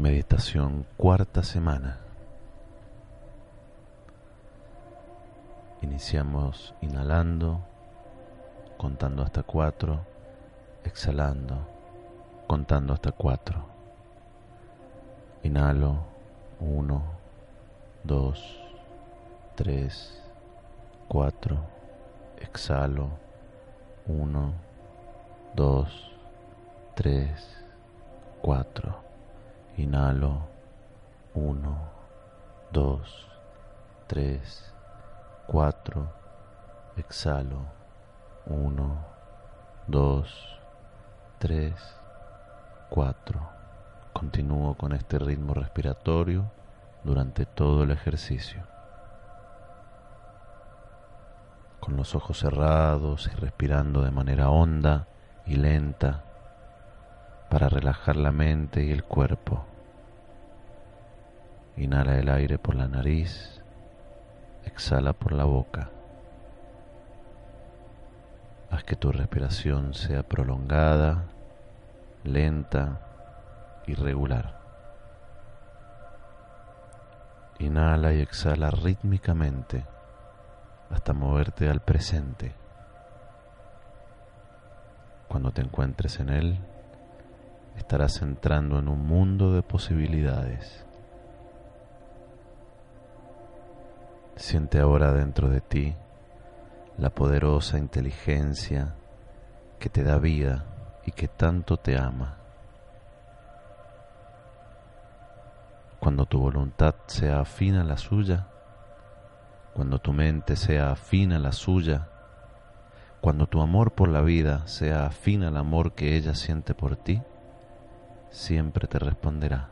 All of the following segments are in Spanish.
Meditación cuarta semana. Iniciamos inhalando, contando hasta cuatro, exhalando, contando hasta cuatro. Inhalo, uno, dos, tres, cuatro. Exhalo, uno, dos, tres, cuatro. Inhalo. 1, 2, 3, 4. Exhalo. 1, 2, 3, 4. Continúo con este ritmo respiratorio durante todo el ejercicio. Con los ojos cerrados y respirando de manera honda y lenta para relajar la mente y el cuerpo. Inhala el aire por la nariz, exhala por la boca. Haz que tu respiración sea prolongada, lenta y regular. Inhala y exhala rítmicamente hasta moverte al presente. Cuando te encuentres en él, estarás entrando en un mundo de posibilidades. Siente ahora dentro de ti la poderosa inteligencia que te da vida y que tanto te ama. Cuando tu voluntad sea afín a la suya, cuando tu mente sea afín a la suya, cuando tu amor por la vida sea afín al amor que ella siente por ti, siempre te responderá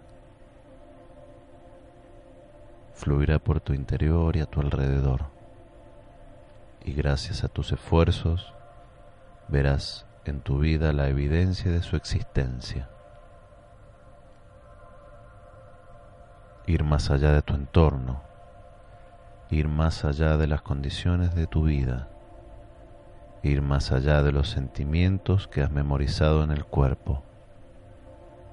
fluirá por tu interior y a tu alrededor. Y gracias a tus esfuerzos verás en tu vida la evidencia de su existencia. Ir más allá de tu entorno, ir más allá de las condiciones de tu vida, ir más allá de los sentimientos que has memorizado en el cuerpo,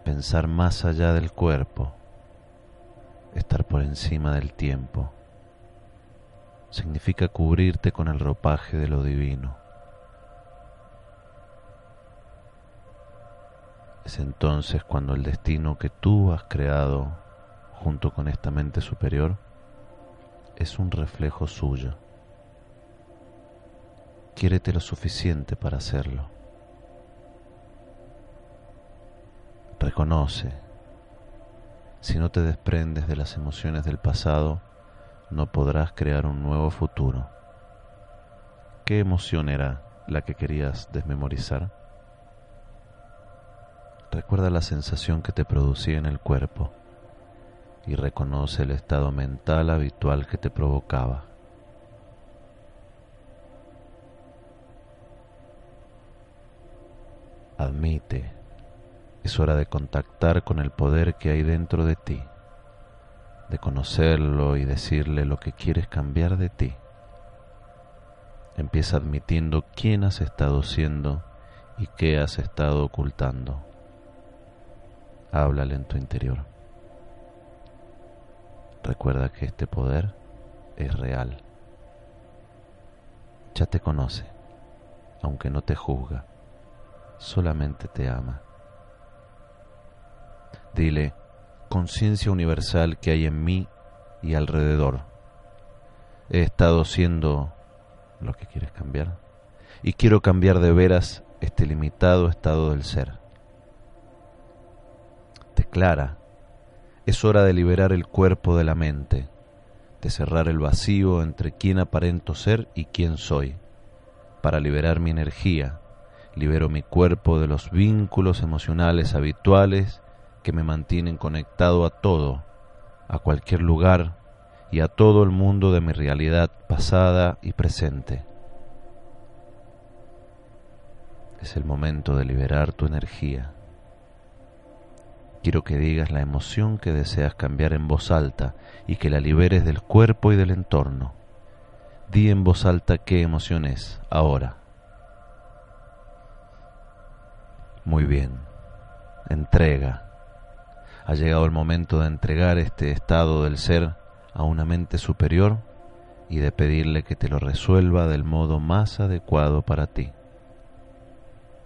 pensar más allá del cuerpo estar por encima del tiempo. Significa cubrirte con el ropaje de lo divino. Es entonces cuando el destino que tú has creado junto con esta mente superior es un reflejo suyo. Quiérete lo suficiente para hacerlo. Reconoce si no te desprendes de las emociones del pasado, no podrás crear un nuevo futuro. ¿Qué emoción era la que querías desmemorizar? Recuerda la sensación que te producía en el cuerpo y reconoce el estado mental habitual que te provocaba. Admite es hora de contactar con el poder que hay dentro de ti, de conocerlo y decirle lo que quieres cambiar de ti. Empieza admitiendo quién has estado siendo y qué has estado ocultando. Háblale en tu interior. Recuerda que este poder es real. Ya te conoce, aunque no te juzga, solamente te ama. Dile, conciencia universal que hay en mí y alrededor. He estado siendo lo que quieres cambiar y quiero cambiar de veras este limitado estado del ser. Declara, es hora de liberar el cuerpo de la mente, de cerrar el vacío entre quién aparento ser y quién soy, para liberar mi energía, libero mi cuerpo de los vínculos emocionales habituales que me mantienen conectado a todo, a cualquier lugar y a todo el mundo de mi realidad pasada y presente. Es el momento de liberar tu energía. Quiero que digas la emoción que deseas cambiar en voz alta y que la liberes del cuerpo y del entorno. Di en voz alta qué emoción es ahora. Muy bien. Entrega Ha llegado el momento de entregar este estado del ser a una mente superior y de pedirle que te lo resuelva del modo más adecuado para ti.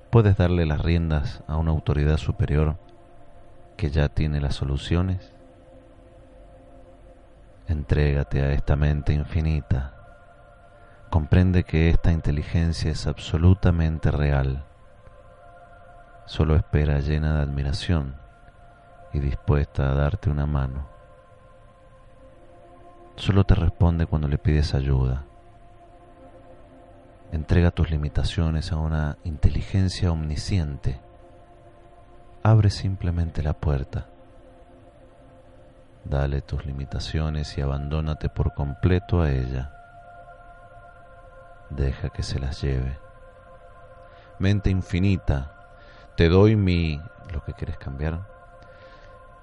Puedes darle las riendas a una autoridad superior que ya tiene las soluciones. Entrégate a esta mente infinita. Comprende que esta inteligencia es absolutamente real. Solo espera llena de admiración y dispuesta a darte una mano. Solo te responde cuando le pides ayuda. Entrega tus limitaciones a una inteligencia omnisciente. Abre simplemente la puerta. Dale tus limitaciones y abandónate por completo a ella. Deja que se las lleve. Mente infinita, te doy mi... lo que quieres cambiar.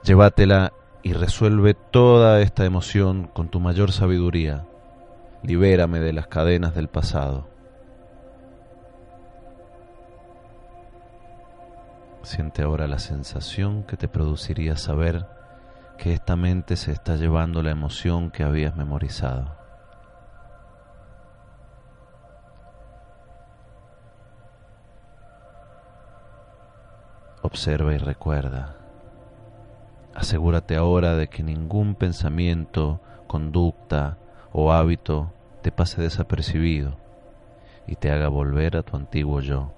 Llévatela y resuelve toda esta emoción con tu mayor sabiduría. Libérame de las cadenas del pasado. Siente ahora la sensación que te produciría saber que esta mente se está llevando la emoción que habías memorizado. Observa y recuerda. Asegúrate ahora de que ningún pensamiento, conducta o hábito te pase desapercibido y te haga volver a tu antiguo yo.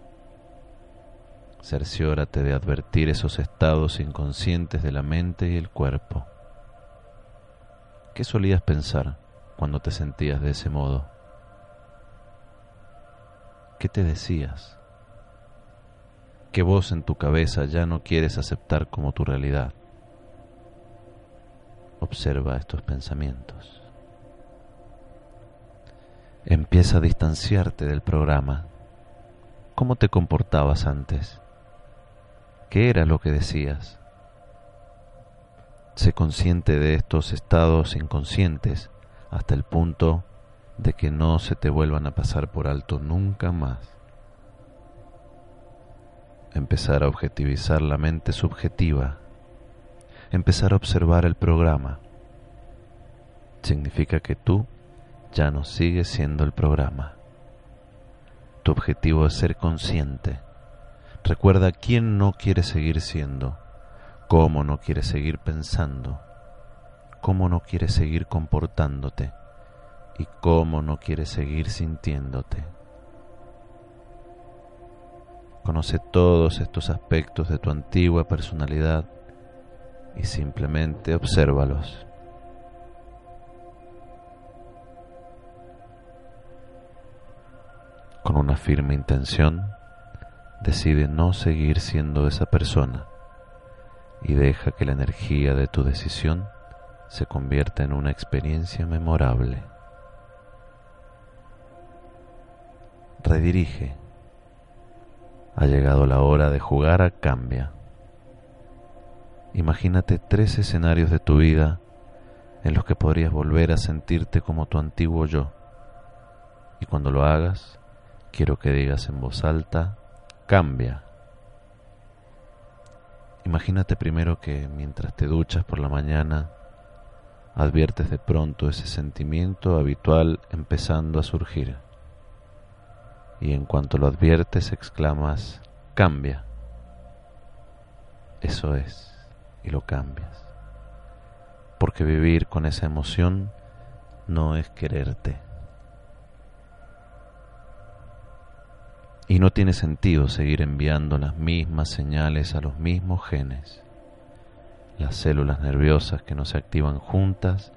Cerciórate de advertir esos estados inconscientes de la mente y el cuerpo. ¿Qué solías pensar cuando te sentías de ese modo? ¿Qué te decías? ¿Qué voz en tu cabeza ya no quieres aceptar como tu realidad? Observa estos pensamientos. Empieza a distanciarte del programa. ¿Cómo te comportabas antes? ¿Qué era lo que decías? Sé consciente de estos estados inconscientes hasta el punto de que no se te vuelvan a pasar por alto nunca más. Empezar a objetivizar la mente subjetiva. Empezar a observar el programa. Significa que tú ya no sigues siendo el programa. Tu objetivo es ser consciente Recuerda quién no quiere seguir siendo, cómo no quiere seguir pensando, cómo no quiere seguir comportándote y cómo no quiere seguir sintiéndote. Conoce todos estos aspectos de tu antigua personalidad y simplemente obsérvalos. Con una firme intención, decide no seguir siendo esa persona y deja que la energía de tu decisión se convierta en una experiencia memorable. Redirige. Ha llegado la hora de jugar a cambia. Imagínate tres escenarios de tu vida en los que podrías volver a sentirte como tu antiguo yo. Y cuando lo hagas, quiero que digas en voz alta, cambia. Imagínate primero que mientras te duchas por la mañana, adviertes de pronto ese sentimiento habitual empezando a surgir. Y en cuanto lo adviertes, exclamas, cambia. Eso es, lo cambias. Porque vivir con esa emoción no es quererte. Y no tiene sentido seguir enviando las mismas señales a los mismos genes. Las células nerviosas que no se activan juntas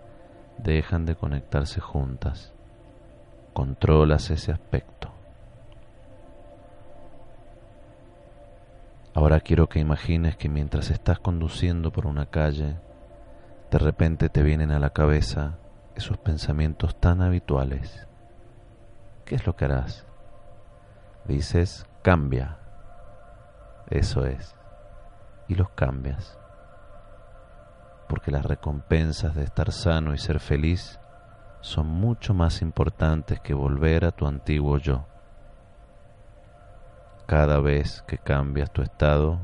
dejan de conectarse juntas. Controlas ese aspecto. Ahora quiero que imagines que mientras estás conduciendo por una calle, de repente te vienen a la cabeza esos pensamientos tan habituales. ¿Qué es lo que harás? dices cambia. Eso es. Y los cambias. Porque las recompensas de estar sano y ser feliz son mucho más importantes que volver a tu antiguo yo. Cada vez que cambias tu estado,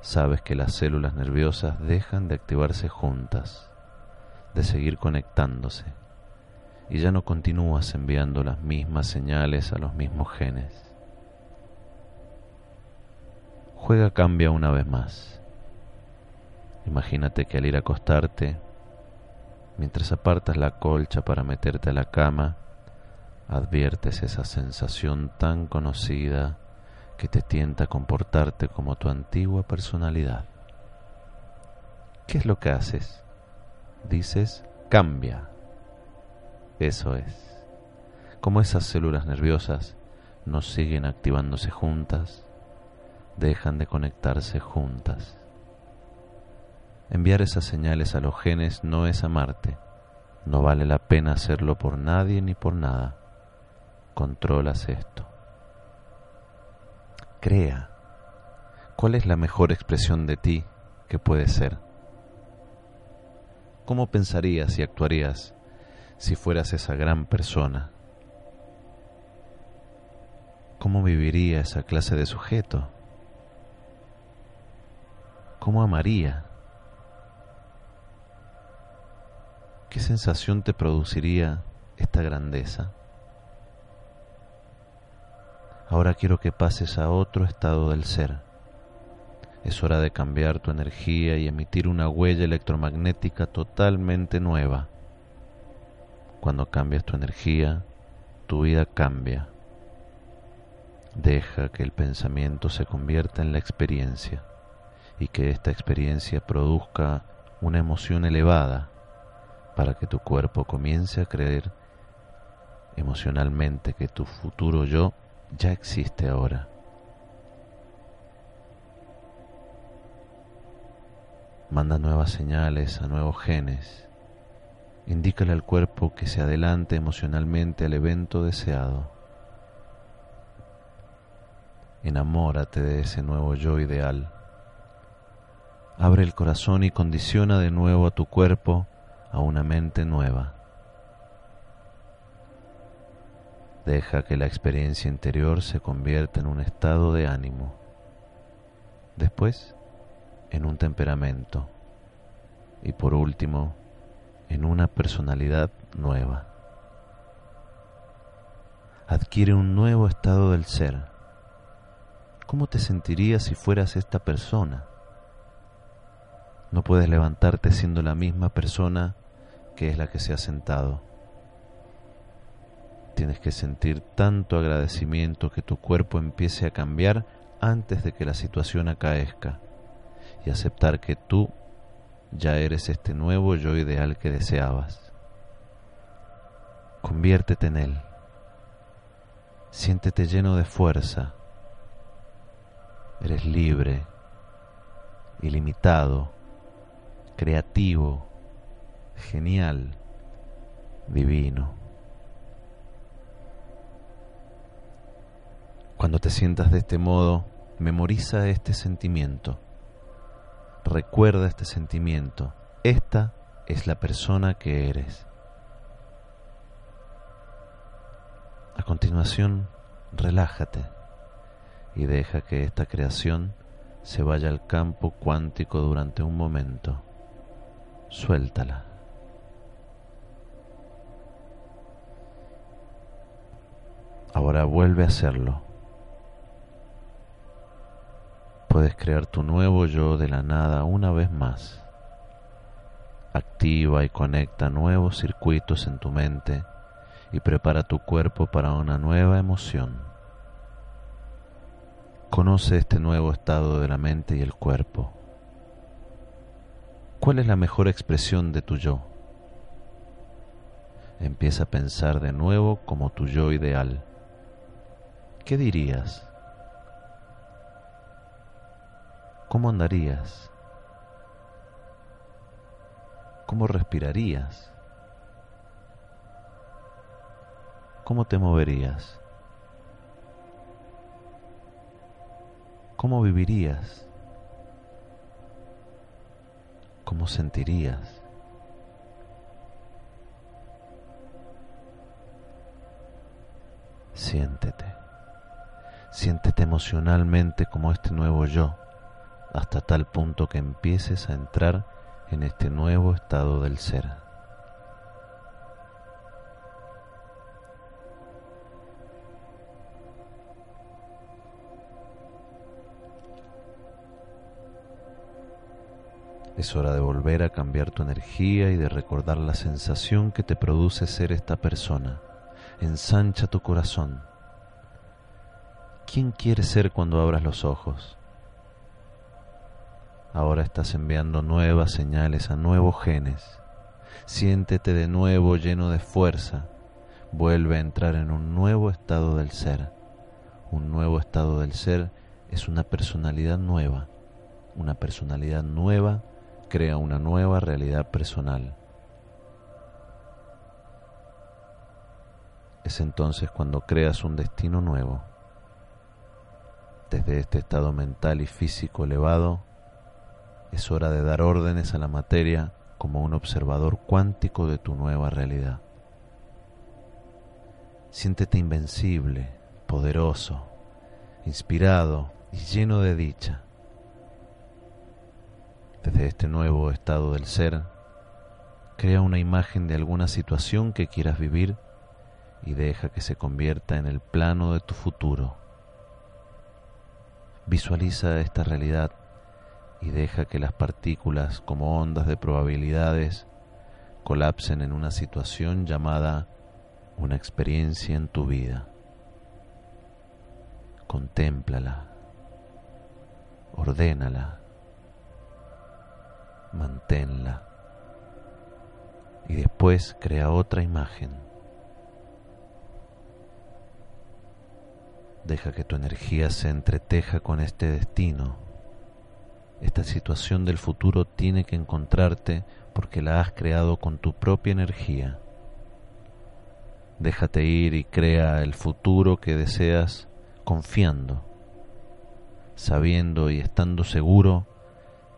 sabes que las células nerviosas dejan de activarse juntas, de seguir conectándose, y ya no continúas enviando las mismas señales a los mismos genes. Juega cambia una vez más. Imagínate que al ir a acostarte, mientras apartas la colcha para meterte a la cama, adviertes esa sensación tan conocida que te tienta a comportarte como tu antigua personalidad. ¿Qué es lo que haces? Dices, cambia. Eso es. Como esas células nerviosas no siguen activándose juntas, dejan de conectarse juntas. Enviar esas señales a los genes no es amarte. No vale la pena hacerlo por nadie ni por nada. Controlas esto. Crea. ¿Cuál es la mejor expresión de ti que puede ser? ¿Cómo pensarías y actuarías si fueras esa gran persona? ¿Cómo viviría esa clase de sujeto? ¿Cómo amaría? ¿Qué sensación te produciría esta grandeza? Ahora quiero que pases a otro estado del ser. Es hora de cambiar tu energía y emitir una huella electromagnética totalmente nueva. Cuando cambias tu energía, tu vida cambia. Deja que el pensamiento se convierta en la experiencia y que esta experiencia produzca una emoción elevada para que tu cuerpo comience a creer emocionalmente que tu futuro yo ya existe ahora. Manda nuevas señales a nuevos genes. Indícale al cuerpo que se adelante emocionalmente al evento deseado. Enamórate de ese nuevo yo ideal. Abre el corazón y condiciona de nuevo a tu cuerpo a una mente nueva. Deja que la experiencia interior se convierta en un estado de ánimo, después en un temperamento y por último en una personalidad nueva. Adquiere un nuevo estado del ser. ¿Cómo te sentirías si fueras esta persona? No puedes levantarte siendo la misma persona que es la que se ha sentado. Tienes que sentir tanto agradecimiento que tu cuerpo empiece a cambiar antes de que la situación acaezca y aceptar que tú ya eres este nuevo yo ideal que deseabas. Conviértete en él. Siéntete lleno de fuerza. Eres libre, ilimitado, creativo, genial, divino. Cuando te sientas de este modo, memoriza este sentimiento. Recuerda este sentimiento. Esta es la persona que eres. A continuación, relájate y deja que esta creación se vaya al campo cuántico durante un momento. Suéltala. Ahora vuelve a hacerlo. Puedes crear tu nuevo yo de la nada una vez más. Activa y conecta nuevos circuitos en tu mente y prepara tu cuerpo para una nueva emoción. Conoce este nuevo estado de la mente y el cuerpo. ¿Cuál es la mejor expresión de tu yo? Empieza a pensar de nuevo como tu yo ideal. ¿qué dirías? ¿Cómo andarías? ¿Cómo respirarías? ¿Cómo te moverías? ¿Cómo vivirías? ¿Cómo sentirías? Siéntete. Siéntete emocionalmente como este nuevo yo, hasta tal punto que empieces a entrar en este nuevo estado del ser. Es hora de volver a cambiar tu energía y de recordar la sensación que te produce ser esta persona. Ensancha tu corazón. ¿Quién quieres ser cuando abras los ojos? Ahora estás enviando nuevas señales a nuevos genes. Siéntete de nuevo lleno de fuerza. Vuelve a entrar en un nuevo estado del ser. Un nuevo estado del ser es una personalidad nueva. Una personalidad nueva crea una nueva realidad personal. Es entonces cuando creas un destino nuevo. Desde este estado mental y físico elevado, es hora de dar órdenes a la materia como un observador cuántico de tu nueva realidad. Siéntete invencible, poderoso, inspirado y lleno de dicha. Desde este nuevo estado del ser, crea una imagen de alguna situación que quieras vivir y deja que se convierta en el plano de tu futuro. Visualiza esta realidad y deja que las partículas como ondas de probabilidades colapsen en una situación llamada una experiencia en tu vida. Contémplala, ordénala, manténla y después crea otra imagen. Deja que tu energía se entreteja con este destino esta situación del futuro tiene que encontrarte porque la has creado con tu propia energía. Déjate ir y crea el futuro que deseas confiando, sabiendo y estando seguro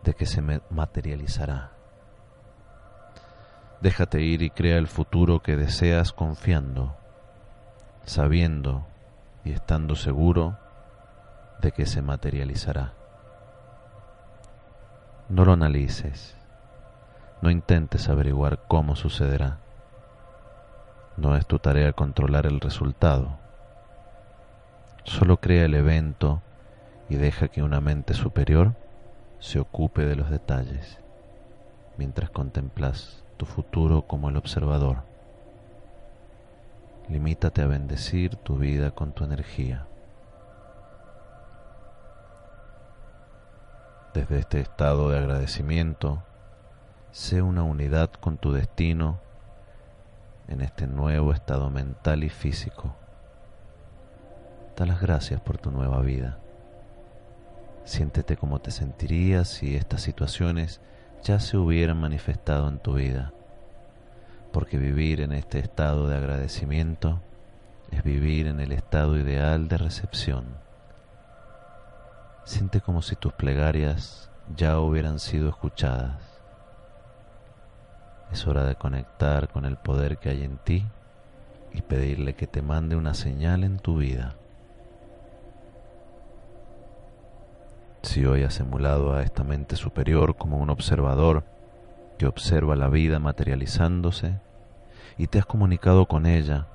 de que se materializará. Déjate ir y crea el futuro que deseas confiando, sabiendo y estando seguro de que se materializará. No lo analices. No intentes averiguar cómo sucederá. No es tu tarea controlar el resultado. Solo crea el evento y deja que una mente superior se ocupe de los detalles, mientras contemplas tu futuro como el observador. Limítate a bendecir tu vida con tu energía. Desde este estado de agradecimiento, sé una unidad con tu destino en este nuevo estado mental y físico. Da las gracias por tu nueva vida. Siéntete como te sentirías si estas situaciones ya se hubieran manifestado en tu vida, porque vivir en este estado de agradecimiento es vivir en el estado ideal de recepción. Siente como si tus plegarias ya hubieran sido escuchadas. Es hora de conectar con el poder que hay en ti y pedirle que te mande una señal en tu vida. Si hoy has emulado a esta mente superior como un observador que observa la vida materializándose y te has comunicado con ella,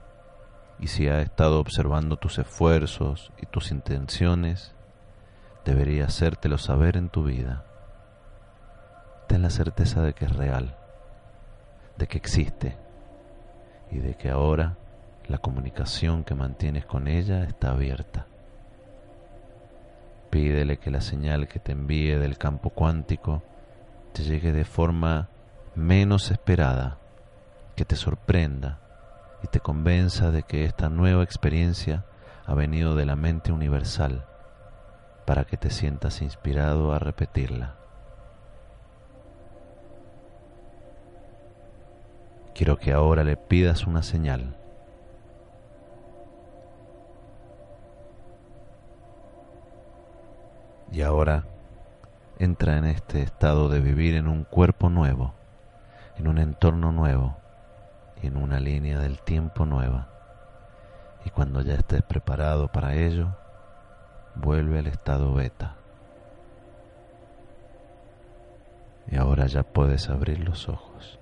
y si ha estado observando tus esfuerzos y tus intenciones, debería hacértelo saber en tu vida. Ten la certeza de que es real, de que existe y de que ahora la comunicación que mantienes con ella está abierta. Pídele que la señal que te envíe del campo cuántico te llegue de forma menos esperada, que te sorprenda y te convenza de que esta nueva experiencia ha venido de la mente universal para que te sientas inspirado a repetirla. Quiero que ahora le pidas una señal. Y ahora entra en este estado de vivir en un cuerpo nuevo, en un entorno nuevo y en una línea del tiempo nueva. Y cuando ya estés preparado para ello, vuelve al estado beta. Y ahora ya puedes abrir los ojos.